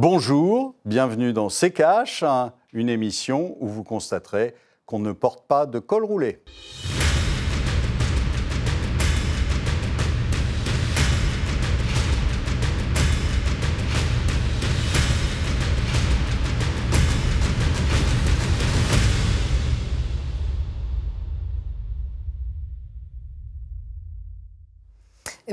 Bonjour, bienvenue dans C'est Cash, une émission où vous constaterez qu'on ne porte pas de col roulé.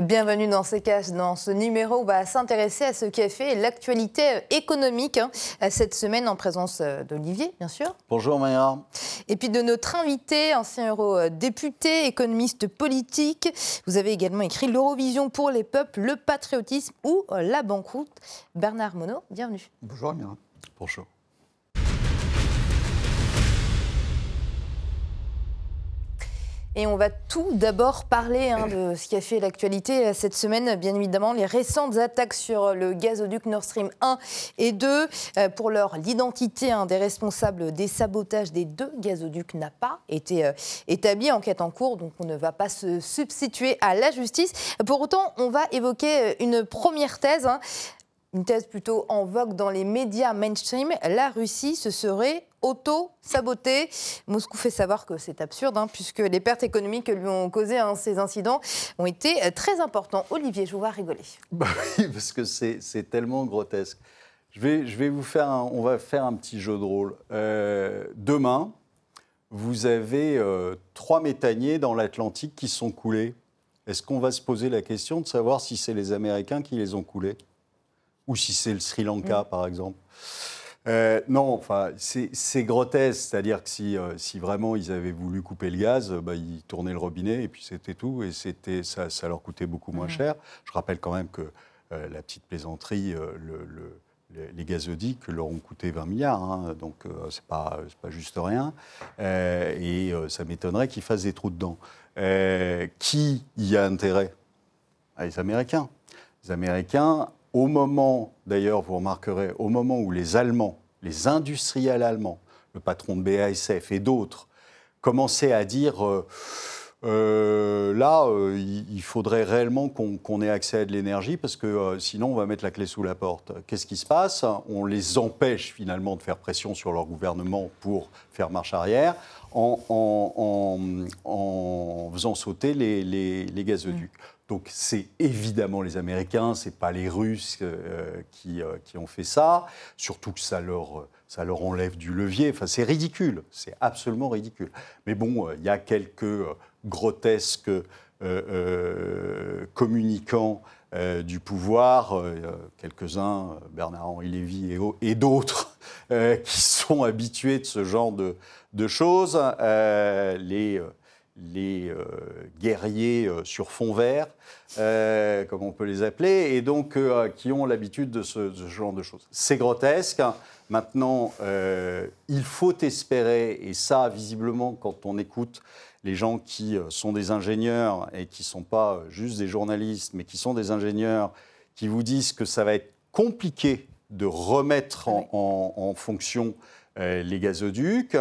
Bienvenue dans ces caches. Dans ce numéro, on va s'intéresser à ce qui a fait l'actualité économique hein, cette semaine en présence euh, d'Olivier, bien sûr. Bonjour Maya. Et puis de notre invité, ancien eurodéputé, économiste politique. Vous avez également écrit L'Eurovision pour les peuples, le patriotisme ou la banqueroute. Bernard Monod, bienvenue. Bonjour Amira. Bonjour. Et on va tout d'abord parler hein, de ce qui a fait l'actualité euh, cette semaine, bien évidemment, les récentes attaques sur le gazoduc Nord Stream 1 et 2. Euh, pour leur l'identité hein, des responsables des sabotages des deux gazoducs n'a pas été euh, établie. Enquête en cours, donc on ne va pas se substituer à la justice. Pour autant, on va évoquer une première thèse. Hein. une thèse plutôt en vogue dans les médias mainstream, la Russie se serait auto-saboté. Moscou fait savoir que c'est absurde, hein, puisque les pertes économiques que lui ont causées hein, ces incidents ont été euh, très importants. Olivier, je vous vois rigoler. Bah oui, parce que c'est tellement grotesque. Je vais, je vais vous faire on va faire un petit jeu de rôle. Euh, demain, vous avez euh, trois méthaniers dans l'Atlantique qui sont coulés. Est-ce qu'on va se poser la question de savoir si c'est les Américains qui les ont coulés? Ou si c'est le Sri Lanka, mm. par exemple? Euh, non, enfin, c'est grotesque. C'est-à-dire que si, euh, si, vraiment ils avaient voulu couper le gaz, bah, ils tournaient le robinet et puis c'était tout. Et c'était, ça, ça, leur coûtait beaucoup moins cher. Je rappelle quand même que euh, la petite plaisanterie, le, les gazoducs leur ont coûté 20 milliards, hein, donc c'est pas, pas juste rien. et ça m'étonnerait qu'ils fassent des trous dedans. qui y a intérêt? Ah, Les Américains. Les Américains au moment, d'ailleurs, vous remarquerez, au moment où les Allemands, les industriels allemands, le patron de BASF et d'autres, commençaient à dire euh, euh, là, euh, il faudrait réellement qu'on ait accès à de l'énergie parce que sinon on va mettre la clé sous la porte. Qu'est-ce qui se passe? On les empêche finalement de faire pression sur leur gouvernement pour faire marche arrière en, faisant sauter les, gazoducs. Donc c'est évidemment les Américains, ce n'est pas les Russes euh, qui, euh, qui, ont fait ça, surtout que ça leur, ça leur enlève du levier. Enfin, c'est ridicule, c'est absolument ridicule. Mais bon, euh, il y a quelques grotesques communicants du pouvoir, quelques-uns, Bernard-Henri Lévy et, et d'autres, qui sont habitués de ce genre de, de choses. les les euh, guerriers euh, sur fond vert, euh, comme on peut les appeler, et donc qui ont l'habitude de ce, genre de choses. C'est grotesque. Maintenant, il faut espérer, et ça, visiblement, quand on écoute les gens qui sont des ingénieurs et qui ne sont pas juste des journalistes, mais qui sont des ingénieurs, qui vous disent que ça va être compliqué de remettre en, fonction les gazoducs.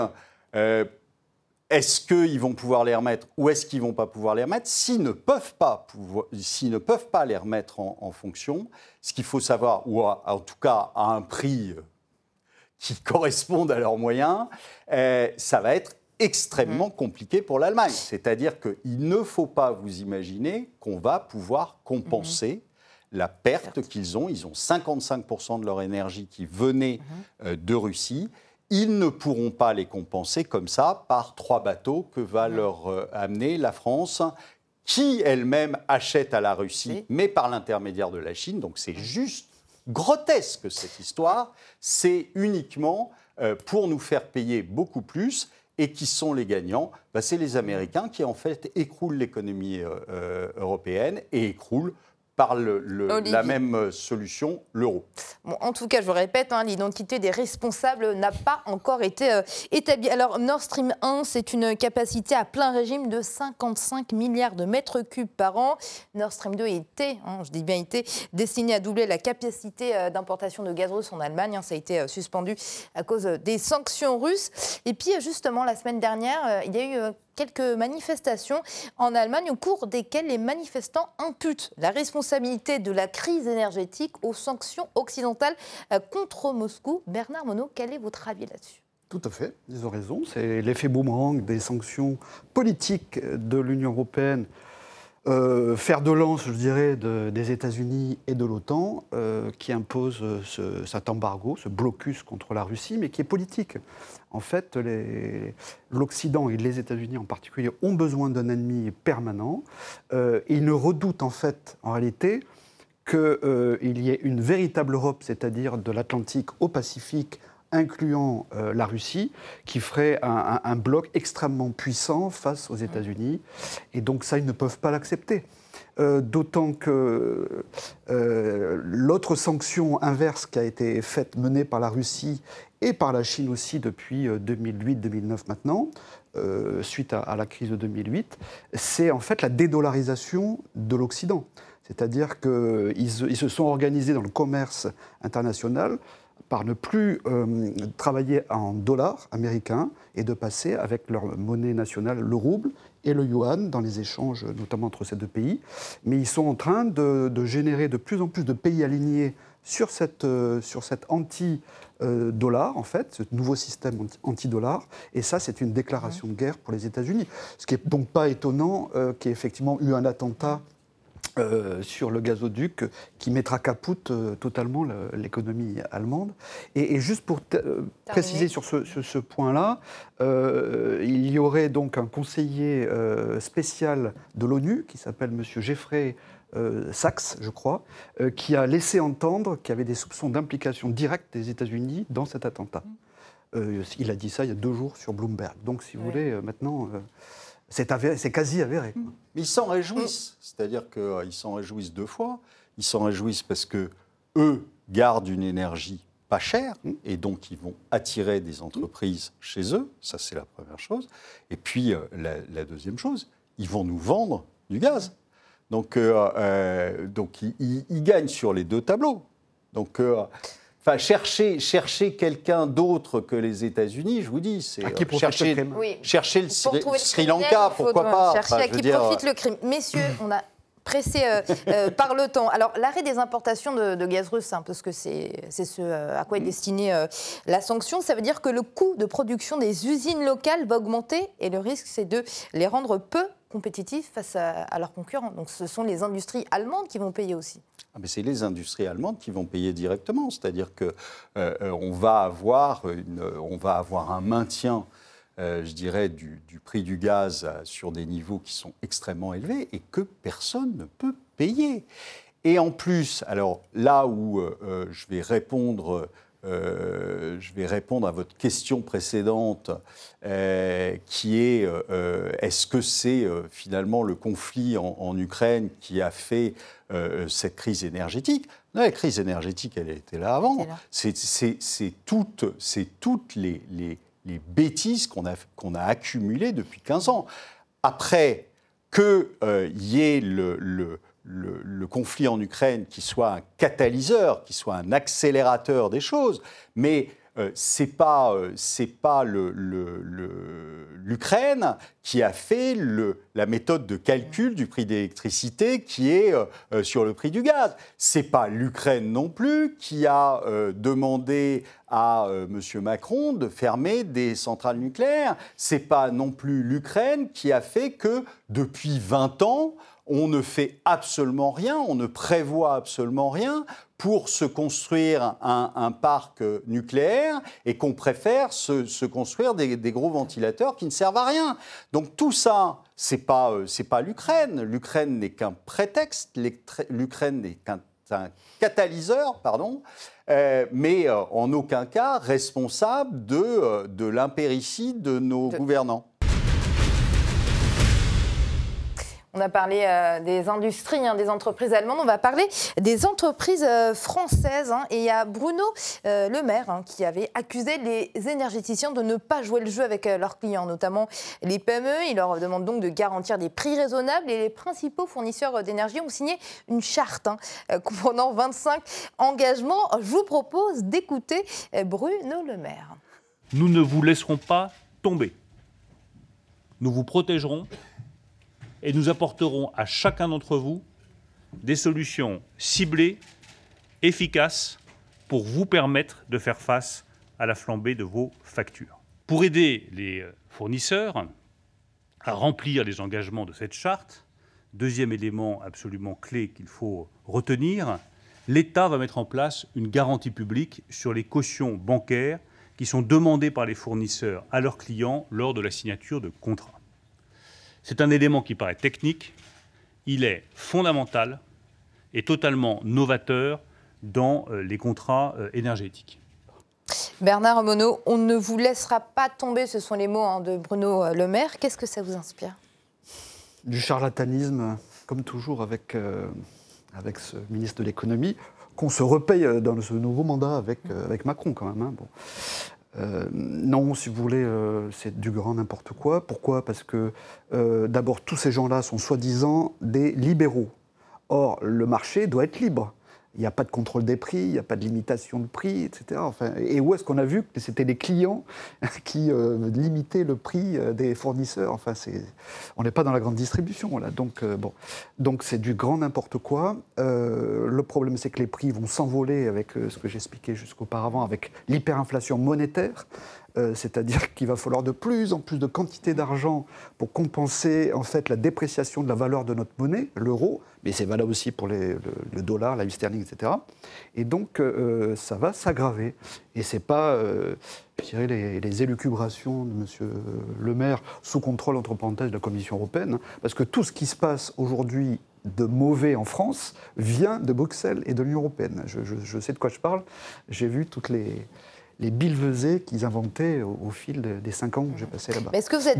Est-ce qu'ils vont pouvoir les remettre ou est-ce qu'ils ne vont pas pouvoir les remettre? S'ils ne peuvent pas, ne peuvent pas les remettre en, fonction, ce qu'il faut savoir, ou en tout cas à un prix euh, qui corresponde à leurs moyens, euh, ça va être extrêmement mmh. compliqué pour l'Allemagne. C'est-à-dire qu'il ne faut pas vous imaginer qu'on va pouvoir compenser mmh. la perte qu'ils ont. Ils ont 55% de leur énergie qui venait mmh. euh, de Russie ils ne pourront pas les compenser comme ça par trois bateaux que va leur euh, amener la France, qui elle-même achète à la Russie, mais par l'intermédiaire de la Chine. Donc c'est juste grotesque cette histoire. C'est uniquement euh, pour nous faire payer beaucoup plus. Et qui sont les gagnants? Bah, C'est les Américains qui en fait écroulent l'économie euh, européenne et écroulent par la même euh, solution, l'euro. en tout cas, je vous répète, hein, l'identité des responsables n'a pas encore été euh, établie. Alors, Nord Stream 1, c'est une capacité à plein régime de 55 milliards de mètres cubes par an. Nord Stream 2 était, hein, je dis bien était, destiné à doubler la capacité euh, d'importation de gaz russe en Allemagne. Hein. ça a été suspendu à cause des sanctions russes. Et puis, justement, la semaine dernière, il y a eu quelques manifestations en Allemagne au cours desquelles les manifestants imputent la responsabilité de la crise énergétique aux sanctions occidentales euh, contre Moscou. Bernard Monod, quel est votre avis là-dessus? Tout à fait, ils ont raison. C'est l'effet boomerang des sanctions politiques de l'Union européenne euh, faire de lance, je dirais, des États-Unis et de l'OTAN, euh, qui impose cet embargo, ce blocus contre la Russie, mais qui est politique. En fait, l'Occident et les États-Unis en particulier ont besoin d'un ennemi permanent. Euh, ils ne redoutent en fait, en réalité, qu'il y ait une véritable Europe, c'est-à-dire de l'Atlantique au Pacifique, incluant euh, la Russie, qui ferait un, bloc extrêmement puissant face aux États-Unis. Et donc ça, ils ne peuvent pas l'accepter. Euh, d'autant que euh, l'autre sanction inverse qui a été faite, menée par la Russie et par la Chine aussi depuis 2008-2009 maintenant, suite à, la crise de 2008, c'est en fait la dédollarisation de l'Occident. C'est-à-dire qu'ils ils se sont organisés dans le commerce international par ne plus euh, travailler en dollars américains et de passer avec leur monnaie nationale, le rouble et le yuan, dans les échanges notamment entre ces deux pays. Mais ils sont en train de, générer de plus en plus de pays alignés sur cette, euh, anti-dollar, en fait, ce nouveau système anti-dollar. Et ça, c'est une déclaration de guerre pour les États-Unis. Ce qui n'est donc pas étonnant euh, qu'il y ait effectivement eu un attentat euh, sur le gazoduc qui mettra capoute euh, totalement l'économie allemande. Et, juste pour euh, préciser sur ce, point-là, il y aurait donc un conseiller spécial de l'ONU qui s'appelle M. Jeffrey Sachs, je crois, qui a laissé entendre qu'il y avait des soupçons d'implication directe des États-Unis dans cet attentat. Mm. il a dit ça il y a deux jours sur Bloomberg. Donc, si vous voulez, maintenant c'est quasi avéré. Mais ils s'en réjouissent, c'est-à-dire qu'ils euh, s'en réjouissent deux fois. Ils s'en réjouissent parce que eux gardent une énergie pas chère mm. et donc ils vont attirer des entreprises chez eux. Ça, c'est la première chose. Et puis, euh, la, deuxième chose, ils vont nous vendre du gaz. Donc, euh, donc ils, gagnent sur les deux tableaux. Donc, Enfin, chercher, chercher quelqu'un d'autre que les États-Unis, je vous dis, c'est euh, chercher, le chercher le Sri, Lanka, pourquoi pas Chercher à qui profite le crime. Messieurs, on a pressé euh, euh, par le temps. Alors, l'arrêt des importations de, gaz russe, hein, parce que c'est ce à quoi est destinée la sanction, ça veut dire que le coût de production des usines locales va augmenter et le risque, c'est de les rendre peu compétitifs face à leurs concurrents. Donc, ce sont les industries allemandes qui vont payer aussi. Ah, c'est les industries allemandes qui vont payer directement. C'est-à-dire qu'on euh, euh, va, avoir on va avoir un maintien, euh, je dirais, du, prix du gaz sur des niveaux qui sont extrêmement élevés et que personne ne peut payer. Et en plus, alors là où je vais répondre euh, je vais répondre à votre question précédente, euh, qui est euh, est-ce que c'est finalement le conflit en, Ukraine qui a fait cette crise énergétique? La crise énergétique, elle était là avant. C'est toutes, toutes les, les, les, bêtises qu'on a, qu'on a accumulées depuis 15 ans. Après qu'il y ait le, le le, conflit en Ukraine qui soit un catalyseur, qui soit un accélérateur des choses, mais euh, c'est pas euh, l'Ukraine qui a fait la méthode de calcul du prix d'électricité qui est euh, sur le prix du gaz. C'est pas l'Ukraine non plus qui a demandé à M. Macron de fermer des centrales nucléaires. C'est pas non plus l'Ukraine qui a fait que depuis 20 ans on ne fait absolument rien, on ne prévoit absolument rien pour se construire un, parc nucléaire et qu'on préfère se, construire des, gros ventilateurs qui ne servent à rien. Donc tout ça, c'est pas euh, pas l'Ukraine. L'Ukraine n'est qu'un prétexte. L'Ukraine n'est qu'un catalyseur, pardon, euh, mais euh, en aucun cas responsable de, de l'impéricide de nos gouvernants. On a parlé euh, des industries, hein, des entreprises allemandes. On va parler des entreprises euh, françaises. Hein. Et il y a Bruno euh, Le Maire hein, qui avait accusé les énergéticiens de ne pas jouer le jeu avec leurs clients, notamment les PME. Il leur demande donc de garantir des prix raisonnables. Et les principaux fournisseurs d'énergie ont signé une charte comprenant 25 engagements. Je vous propose d'écouter Bruno Le Maire. Nous ne vous laisserons pas tomber. nous vous protégerons et nous apporterons à chacun d'entre vous des solutions ciblées, efficaces, pour vous permettre de faire face à la flambée de vos factures. Pour aider les fournisseurs à remplir les engagements de cette charte, deuxième élément absolument clé qu'il faut retenir, l'État va mettre en place une garantie publique sur les cautions bancaires qui sont demandées par les fournisseurs à leurs clients lors de la signature de contrats. C'est un élément qui paraît technique, il est fondamental et totalement novateur dans euh, les contrats euh, énergétiques. Bernard Monod, on ne vous laissera pas tomber, ce sont les mots hein, de Bruno euh, Le Maire. Qu'est-ce que ça vous inspire? Du charlatanisme, comme toujours avec, avec ce ministre de l'économie, qu'on se repaye dans ce nouveau mandat avec, avec Macron quand même. Hein, bon. Euh, non, si vous voulez, euh, c'est du grand n'importe quoi. Pourquoi? Parce que euh, d'abord, tous ces gens-là sont soi-disant des libéraux. Or, le marché doit être libre. Il n'y a pas de contrôle des prix, il n'y a pas de limitation de prix, etc. Et où est-ce qu'on a vu que c'était les clients qui euh, limitaient le prix euh, des fournisseurs? Enfin, on n'est pas dans la grande distribution. Donc, euh, bon, donc c'est du grand n'importe quoi. le problème, c'est que les prix vont s'envoler avec ce que j'expliquais jusqu'auparavant, avec l'hyperinflation monétaire. Euh, c'est-à-dire qu'il va falloir de plus en plus de quantité d'argent pour compenser en fait la dépréciation de la valeur de notre monnaie, l'euro, mais c'est valable aussi pour le, dollar, la sterling, etc. Et donc euh, ça va s'aggraver. Et c'est pas, euh, je les, élucubrations de M. Le Maire sous contrôle entre parenthèses de la Commission européenne, hein, parce que tout ce qui se passe aujourd'hui de mauvais en France vient de Bruxelles et de l'Union européenne. je, sais de quoi je parle. J'ai vu toutes les les billevesées qu'ils inventaient au, fil des cinq ans que j'ai passé là-bas. Est-ce que vous êtes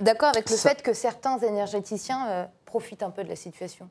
d'accord avec le fait que certains énergéticiens euh, profitent un peu de la situation?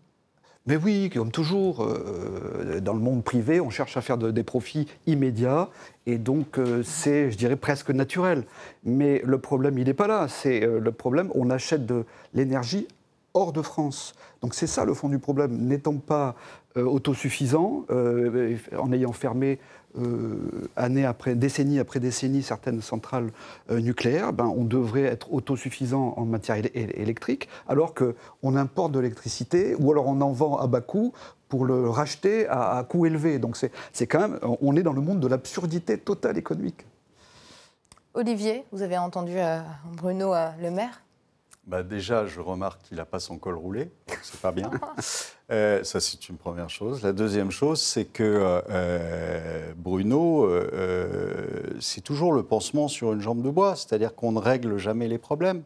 Mais oui, comme toujours, euh, dans le monde privé, on cherche à faire des profits immédiats, et donc euh, c'est, je dirais, presque naturel. Mais le problème, il n'est pas là. C'est le problème, on achète de l'énergie hors de France. Donc c'est ça le fond du problème. N'étant pas autosuffisant, en ayant fermé euh, année après, décennie après décennie, certaines centrales euh, nucléaires, ben, on devrait être autosuffisant en matière électrique, alors qu'on importe de l'électricité, ou alors on en vend à bas coût pour le racheter à, coût élevé. Donc c'est quand même, on est dans le monde de l'absurdité totale économique. Olivier, vous avez entendu euh, Bruno Le Maire? Bah déjà, je remarque qu'il n'a pas son col roulé, c'est pas bien. Euh, ça, c'est une première chose. La deuxième chose, c'est que euh, Bruno, euh, c'est toujours le pansement sur une jambe de bois, c'est-à-dire qu'on ne règle jamais les problèmes.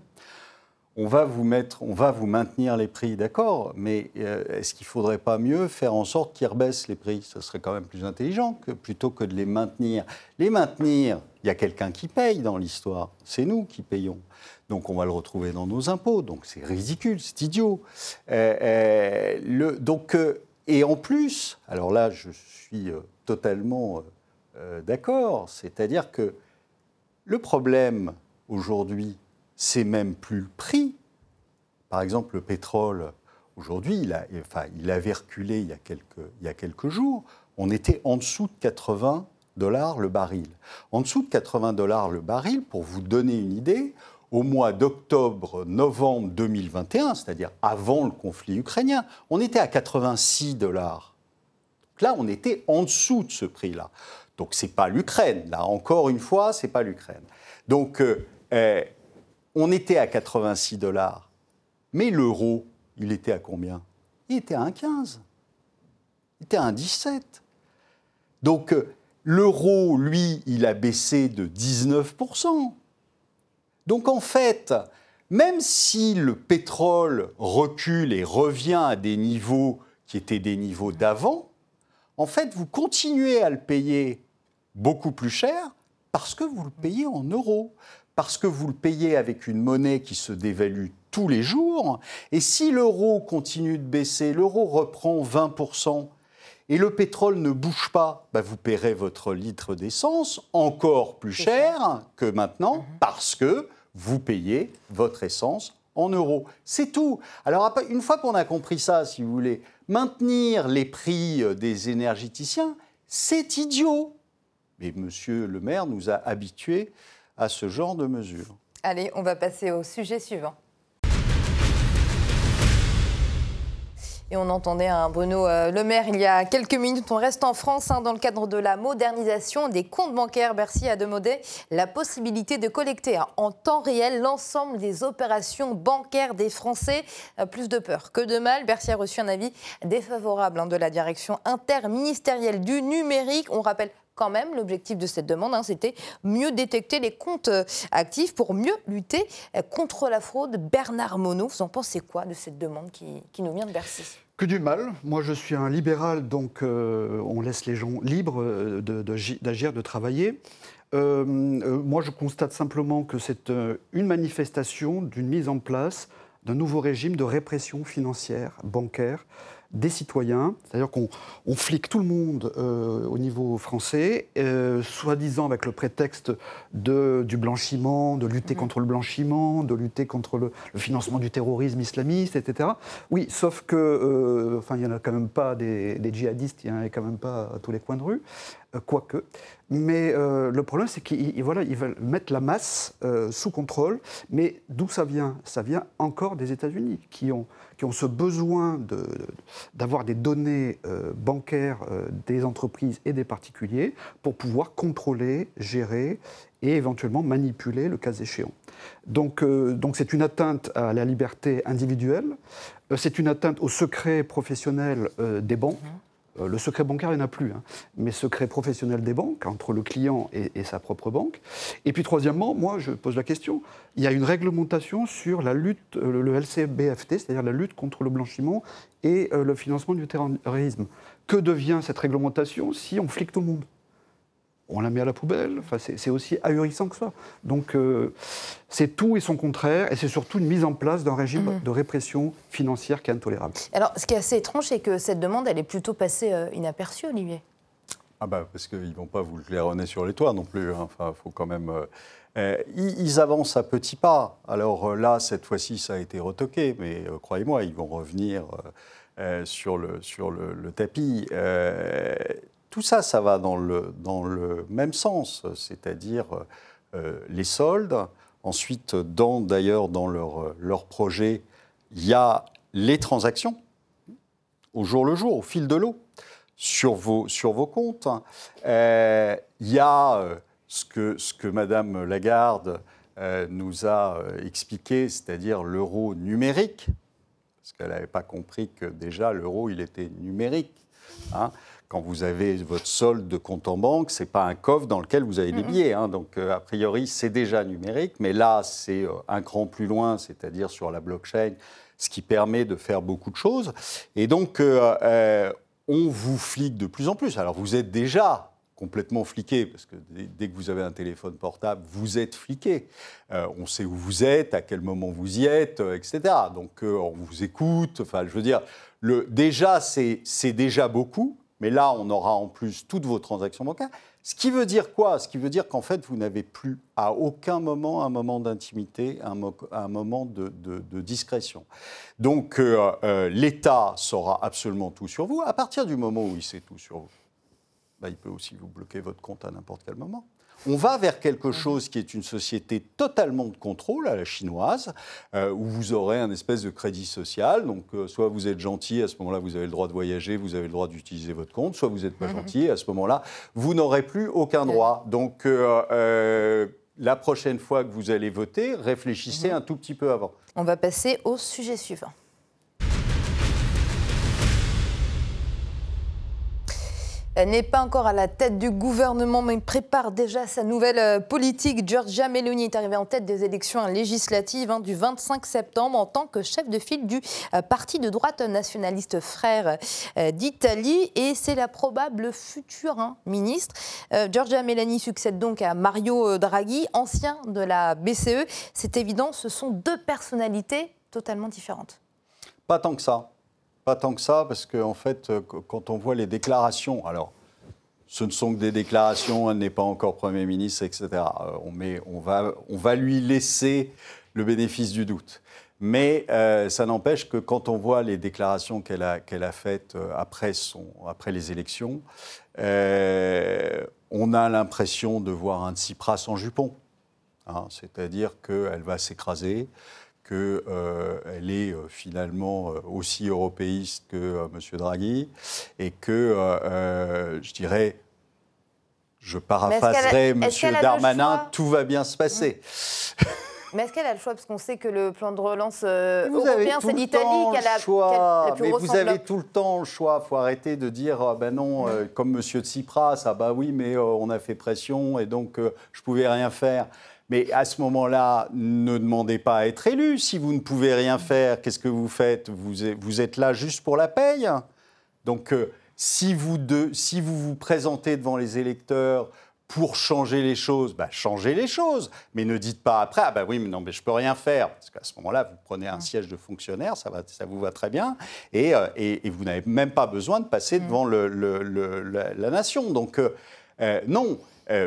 On va vous mettre, on va vous maintenir les prix, d'accord, mais est-ce qu'il ne faudrait pas mieux faire en sorte qu'ils rebaissent les prix? Ce serait quand même plus intelligent que plutôt que de les maintenir. Les maintenir, il y a quelqu'un qui paye dans l'histoire. C'est nous qui payons. Donc on va le retrouver dans nos impôts. Donc c'est ridicule, c'est idiot. Euh, euh, donc, euh, et en plus, alors là je suis totalement d'accord, c'est-à-dire que le problème aujourd'hui, c'est même plus le prix. Par exemple, le pétrole, aujourd'hui, il, enfin, il avait reculé il y, a quelques, il y a quelques jours. On était en dessous de 80 dollars le baril. En dessous de 80 dollars le baril, pour vous donner une idée, au mois d'octobre-novembre 2021, c'est-à-dire avant le conflit ukrainien, on était à 86 dollars. là, on était en dessous de ce prix-là. Donc ce n'est pas l'Ukraine. Là, encore une fois, ce n'est pas l'Ukraine. Donc euh, eh, on était à 86 dollars. Mais l'euro, il était à combien? Il était à 1,15. Il était à 1,17. Donc euh, l'euro, lui, il a baissé de 19%. Donc en fait, même si le pétrole recule et revient à des niveaux qui étaient des niveaux d'avant, en fait, vous continuez à le payer beaucoup plus cher parce que vous le payez en euros, parce que vous le payez avec une monnaie qui se dévalue tous les jours. Et si l'euro continue de baisser, l'euro reprend 20%, et le pétrole ne bouge pas, bah, vous paierez votre litre d'essence encore plus cher que maintenant mhm. parce que vous payez votre essence en euros. C'est tout. Alors une fois qu'on a compris ça, si vous voulez, maintenir les prix euh, des énergéticiens, c'est idiot. Mais Monsieur le maire nous a habitués à ce genre de mesures. Allez, on va passer au sujet suivant. On entendait un Bruno euh, Le Maire il y a quelques minutes. On reste en France hein, dans le cadre de la modernisation des comptes bancaires. Bercy a demandé la possibilité de collecter hein, en temps réel l'ensemble des opérations bancaires des Français. Euh, plus de peur que de mal. Bercy a reçu un avis défavorable hein, de la direction interministérielle du numérique. On rappelle quand même, l'objectif de cette demande, hein, c'était mieux détecter les comptes euh, actifs pour mieux lutter euh, contre la fraude. Bernard Monod, vous en pensez quoi de cette demande qui, nous vient de Bercy? Que du mal. Moi, je suis un libéral, donc euh, on laisse les gens libres d'agir, de, travailler. moi, je constate simplement que c'est une manifestation d'une mise en place d'un nouveau régime de répression financière, bancaire, des citoyens, c'est-à-dire qu'on flique tout le monde euh, au niveau français, euh, soi-disant avec le prétexte de, du blanchiment, de lutter mmh. contre le blanchiment, de lutter contre le, financement du terrorisme islamiste, etc. Oui, sauf que, euh, enfin, il n'y en a quand même pas des, des djihadistes, il n'y en a quand même pas à tous les coins de rue. Euh, quoique. Mais euh, le problème, c'est qu'ils voilà, ils veulent mettre la masse euh, sous contrôle. Mais d'où ça vient? Ça vient encore des États-Unis, qui ont, qui ont ce besoin d'avoir des données bancaires des entreprises et des particuliers pour pouvoir contrôler, gérer et éventuellement manipuler le cas échéant. Donc, donc c'est une atteinte à la liberté individuelle, c'est une atteinte au secret professionnel des banques. Mmh. Euh, le secret bancaire, il n'y en a plus, hein. mais secret professionnel des banques, entre le client et, sa propre banque. Et puis troisièmement, moi, je pose la question, il y a une réglementation sur la lutte, euh, le LCBFT, c'est-à-dire la lutte contre le blanchiment et euh, le financement du terrorisme. Que devient cette réglementation si on flique tout le monde? On la met à la poubelle. Enfin, c'est aussi ahurissant que ça. Donc, euh, c'est tout et son contraire, et c'est surtout une mise en place d'un régime mhm. de répression financière qui est intolérable. Alors, ce qui est assez étrange, c'est que cette demande, elle est plutôt passée euh, inaperçue, Olivier. Ah bah, parce qu'ils ne vont pas vous le claironner sur les toits non plus. Hein. Enfin, faut quand même... Euh, ils avancent à petits pas. Alors là, cette fois-ci, ça a été retoqué, mais croyez-moi, ils vont revenir sur, le, sur le, le tapis tout ça, ça va dans le, même sens, c'est-à-dire euh, les soldes. Ensuite, d'ailleurs, dans, leur, leur projet, il y a les transactions au jour le jour, au fil de l'eau, sur vos, comptes. Euh, il y a euh, ce que, ce Madame Lagarde nous a expliqué, c'est-à-dire l'euro numérique, parce qu'elle n'avait pas compris que déjà l'euro, il était numérique. Hein quand vous avez votre solde de compte en banque, ce n'est pas un coffre dans lequel vous avez des billets. Hein. donc, euh, a priori, c'est déjà numérique. Mais là, c'est euh, un cran plus loin, c'est-à-dire sur la blockchain, ce qui permet de faire beaucoup de choses. Et donc, euh, on vous flique de plus en plus. Alors, vous êtes déjà complètement fliqué, parce que dès que vous avez un téléphone portable, vous êtes fliqué. on sait où vous êtes, à quel moment vous y êtes, etc. Donc on vous écoute. Enfin, je veux dire, le, déjà, c'est déjà beaucoup. Mais là, on aura en plus toutes vos transactions bancaires. Ce qui veut dire quoi? Ce qui veut dire qu'en fait, vous n'avez plus à aucun moment un moment d'intimité, un, moment de, discrétion. Donc, euh, euh, l'État saura absolument tout sur vous. À partir du moment où il sait tout sur vous, bah, il peut aussi vous bloquer votre compte à n'importe quel moment. On va vers quelque mhm. chose qui est une société totalement de contrôle à la chinoise, euh, où vous aurez un espèce de crédit social. Donc, euh, soit vous êtes gentil, à ce moment-là, vous avez le droit de voyager, vous avez le droit d'utiliser votre compte, soit vous n'êtes pas mhm. gentil, à ce moment-là, vous n'aurez plus aucun droit. Donc, euh, la prochaine fois que vous allez voter, réfléchissez mhm. un tout petit peu avant. On va passer au sujet suivant. N'est pas encore à la tête du gouvernement, mais prépare déjà sa nouvelle euh, politique. Giorgia Meloni est arrivée en tête des élections législatives hein, du 25 septembre en tant que chef de file du euh, parti de droite nationaliste Frères euh, d'Italie. Et c'est la probable future hein, ministre. Giorgia Meloni succède donc à Mario Draghi, ancien de la BCE. C'est évident, ce sont deux personnalités totalement différentes. Pas tant que ça. Pas tant que ça, parce qu'en en fait, euh, quand on voit les déclarations, alors ce ne sont que des déclarations, elle n'est pas encore Premier ministre, etc. Euh, on, on, va, on va lui laisser le bénéfice du doute. Mais euh, ça n'empêche que quand on voit les déclarations qu'elle a, a faites après, son, après les élections, on a l'impression de voir un Tsipras en jupon. hein. c'est-à-dire qu'elle va s'écraser, qu'elle euh, est euh, finalement euh, aussi européiste que M. Draghi, et que, je dirais, je paraphraserai M. Darmanin, tout va bien se passer. Mais est-ce qu'elle a le choix? Parce qu'on sait que le plan de relance euh, européen, c'est l'Italie qui a la, choix. Mais vous avez tout le temps le choix. Il faut arrêter de dire, ah ben non, euh, comme M. Tsipras, ah bah oui, mais euh, on a fait pression et donc je ne pouvais rien faire. Mais à ce moment-là, ne demandez pas à être élu. Si vous ne pouvez rien faire, qu'est-ce que vous faites? Vous, vous êtes là juste pour la paye? Donc, si vous, si vous vous présentez devant les électeurs pour changer les choses, bah, changez les choses. Mais ne dites pas après, ah bah oui, mais non, mais je peux rien faire. Parce qu'à ce moment-là, vous prenez un siège de fonctionnaire, ça, va, ça vous va très bien. Et, euh, et, vous n'avez même pas besoin de passer mm. devant le, la, nation. Donc, euh, euh, non,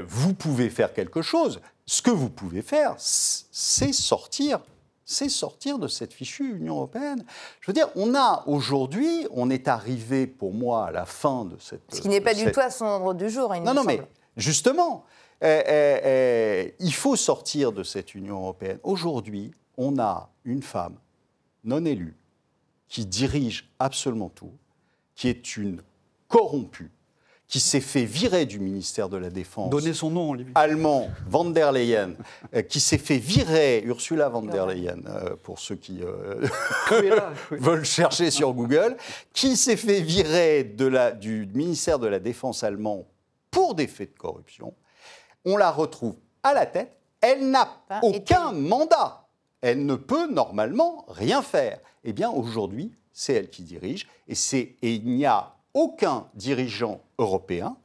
vous pouvez faire quelque chose. Ce que vous pouvez faire, c'est sortir c'est sortir de cette fichue Union européenne. Je veux dire, on a aujourd'hui, on est arrivé pour moi à la fin de cette. Ce qui n'est pas du tout à son ordre du jour. Il non, non, mais Justement, eh, eh, eh, il faut sortir de cette Union européenne. Aujourd'hui, on a une femme non élue qui dirige absolument tout, qui est une corrompue, qui s'est fait virer du ministère de la Défense. Donner son nom, Olivier. Allemand, van der Leyen, euh, qui s'est fait virer, Ursula van der Leyen, euh, pour ceux qui euh, veulent chercher sur Google, qui s'est fait virer de la, du ministère de la Défense allemand pour des faits de corruption. On la retrouve à la tête. Elle n'a aucun mandat. Elle ne peut normalement rien faire. Eh bien, aujourd'hui, c'est elle qui dirige. Et, et il n'y a aucun dirigeant européen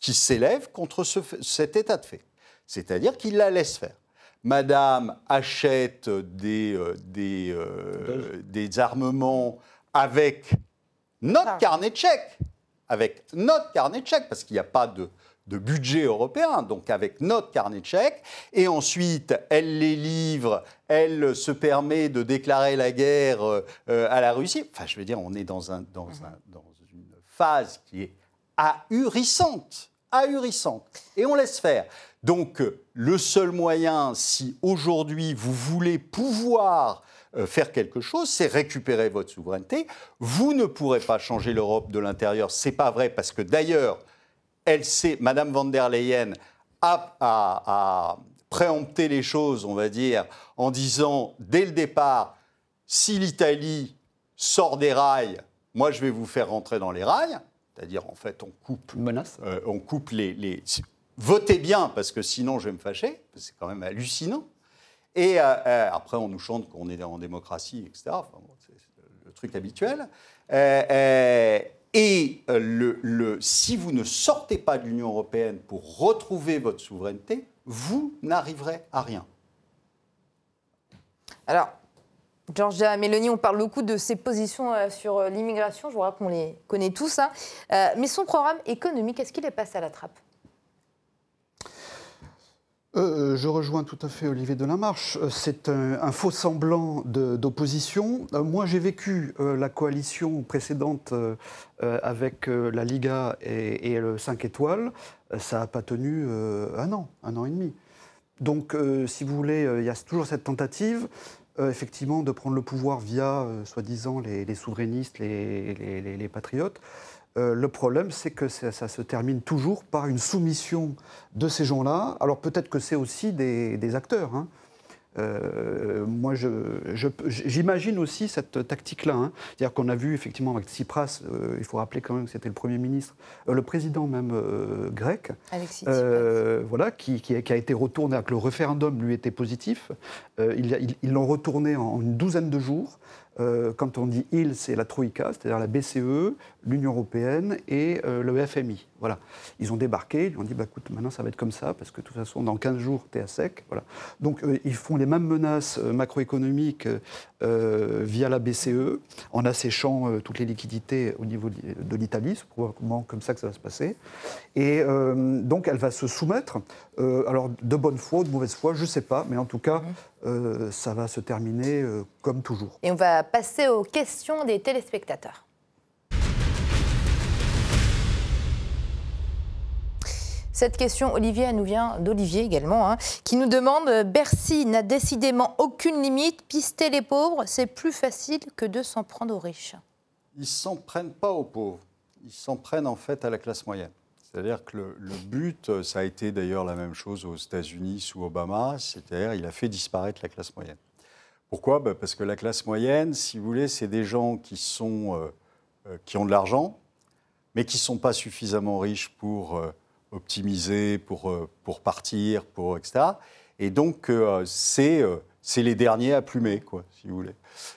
qui s'élève contre cet état de fait. C'est-à-dire qu'il la laisse faire. Madame achète des, euh, des, euh, des armements avec notre ah. carnet de chèques avec notre carnet de chèques, parce qu'il n'y a pas de, budget européen, donc avec notre carnet de chèques, et ensuite elle les livre, elle se permet de déclarer la guerre euh, à la Russie. Enfin, je veux dire, on est dans, un, dans, un, dans une phase qui est ahurissante, ahurissante, et on laisse faire. Donc, le seul moyen, si aujourd'hui vous voulez pouvoir euh, faire quelque chose, c'est récupérer votre souveraineté. Vous ne pourrez pas changer l'Europe de l'intérieur. C'est pas vrai parce que d'ailleurs, elle sait, Madame van der Leyen a, préempté les choses, on va dire, en disant dès le départ, si l'Italie sort des rails, moi je vais vous faire rentrer dans les rails. C'est-à-dire, en fait, on coupe, Menace. Euh, on coupe les, les, Votez bien, parce que sinon je vais me fâcher. C'est quand même hallucinant. Et euh, euh, après, on nous chante qu'on est en démocratie, etc. c'est le truc habituel. Euh, et le, si vous ne sortez pas de l'Union européenne pour retrouver votre souveraineté, vous n'arriverez à rien. Alors, Georgia Meloni, on parle beaucoup de ses positions sur l'immigration. Je vous qu'on les connaît tous. Hein. mais son programme économique, est-ce qu'il est passé à la trappe? Euh, je rejoins tout à fait Olivier Delamarche. Euh, c'est un, faux semblant d'opposition. Euh, moi, j'ai vécu la coalition précédente avec la Liga et, le 5 étoiles. Ça n'a pas tenu un an, un an et demi. Donc, si vous voulez, il y a toujours cette tentative, effectivement, de prendre le pouvoir via, soi-disant, les, souverainistes, les patriotes. Euh, le problème, c'est que ça, se termine toujours par une soumission de ces gens-là. Alors peut-être que c'est aussi des, acteurs. Hein. Euh, moi, j'imagine aussi cette tactique-là. Hein. C'est-à-dire qu'on a vu effectivement avec Tsipras, euh, il faut rappeler quand même que c'était le Premier ministre, le président même grec, voilà, qui, a, été retourné, que le référendum lui était positif. ils l'ont retourné en, une douzaine de jours. Quand on dit il, c'est la Troïka, c'est-à-dire la BCE, l'Union européenne et euh, le FMI. Voilà. Ils ont débarqué, ils ont dit bah, écoute, maintenant ça va être comme ça, parce que de toute façon, dans 15 jours, tu es à sec. Voilà. Donc euh, ils font les mêmes menaces macroéconomiques via la BCE, en asséchant toutes les liquidités au niveau de l'Italie. C'est probablement comme ça que ça va se passer. Et donc elle va se soumettre, alors de bonne foi ou de mauvaise foi, je ne sais pas, mais en tout cas, mmh. ça va se terminer comme toujours. Et on va passer aux questions des téléspectateurs. Cette question, Olivier, elle nous vient d'Olivier également, hein, qui nous demande Bercy n'a décidément aucune limite. Pister les pauvres, c'est plus facile que de s'en prendre aux riches. Ils s'en prennent pas aux pauvres. Ils s'en prennent en fait à la classe moyenne. C'est-à-dire que le, but, ça a été d'ailleurs la même chose aux États-Unis sous Obama, c'est-à-dire il a fait disparaître la classe moyenne. Pourquoi? Ben Parce que la classe moyenne, si vous voulez, c'est des gens qui, sont, euh, euh, qui ont de l'argent, mais qui ne sont pas suffisamment riches pour euh, optimiser, pour, euh, pour partir, pour, etc. Et donc, euh, c'est c'est les derniers à plumer, quoi, si vous voulez.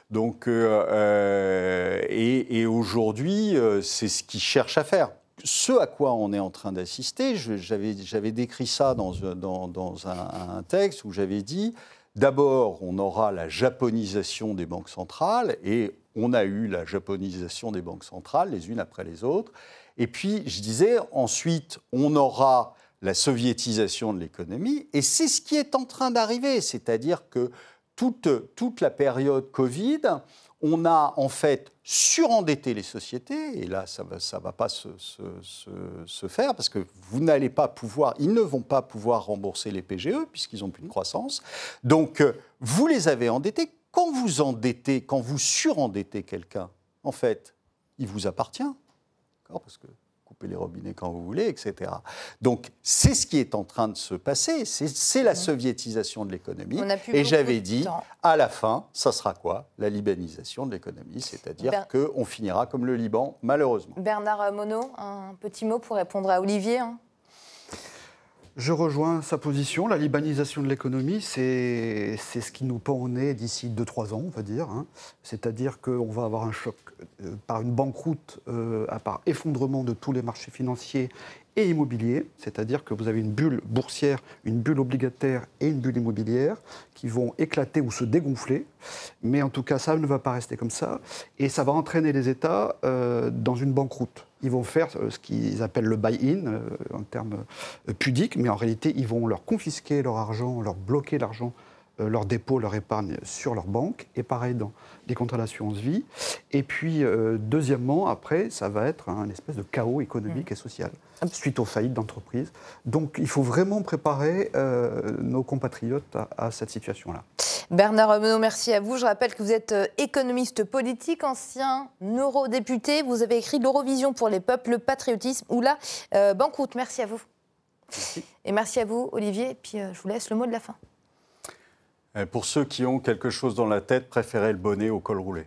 Donc, euh, et, aujourd'hui, c'est ce qu'ils cherchent à faire. Ce à quoi on est en train d'assister, j'avais décrit ça dans, dans, dans un, texte où j'avais dit, d'abord, on aura la japonisation des banques centrales, et on a eu la japonisation des banques centrales, les unes après les autres. Et puis, je disais, ensuite, on aura la soviétisation de l'économie, et c'est ce qui est en train d'arriver, c'est-à-dire que toute, toute, la période Covid, on a en fait surendetté les sociétés, et là, ça ne va, ça va pas se, se, se, se, faire, parce que vous n'allez pas pouvoir, ils ne vont pas pouvoir rembourser les PGE, puisqu'ils n'ont plus de croissance. Donc, vous les avez endettés. Quand vous endettez, quand vous surendettez quelqu'un, en fait, il vous appartient, parce que les robinets quand vous voulez, etc. Donc c'est ce qui est en train de se passer, c'est la soviétisation de l'économie. Et j'avais dit, à la fin, ça sera quoi? La libanisation de l'économie, c'est-à-dire Ber... qu'on finira comme le Liban, malheureusement. Bernard Monod, un petit mot pour répondre à Olivier hein? Je rejoins sa position. La libanisation de l'économie, c'est ce qui nous pend au nez d'ici 2-3 ans, on va dire. Hein. C'est-à-dire qu'on va avoir un choc euh, par une banqueroute, euh, par effondrement de tous les marchés financiers et immobiliers. C'est-à-dire que vous avez une bulle boursière, une bulle obligataire et une bulle immobilière qui vont éclater ou se dégonfler. Mais en tout cas, ça ne va pas rester comme ça. Et ça va entraîner les États euh, dans une banqueroute ils vont faire ce qu'ils appellent le buy-in, euh, en termes euh, pudiques, mais en réalité, ils vont leur confisquer leur argent, leur bloquer l'argent, euh, leur dépôt, leur épargne sur leur banque, et pareil dans les contrats d'assurance vie. Et puis, deuxièmement, après, ça va être un espèce de chaos économique mmh. et social suite aux faillites d'entreprises. Donc, il faut vraiment préparer nos compatriotes à, à cette situation-là. Bernard Remenot, merci à vous. Je rappelle que vous êtes euh, économiste politique, ancien eurodéputé. Vous avez écrit L'Eurovision pour les peuples, le patriotisme ou la euh, banqueroute. Merci à vous. Merci. Et merci à vous, Olivier. Et puis, euh, je vous laisse le mot de la fin. Pour ceux qui ont quelque chose dans la tête, préférez le bonnet au col roulé.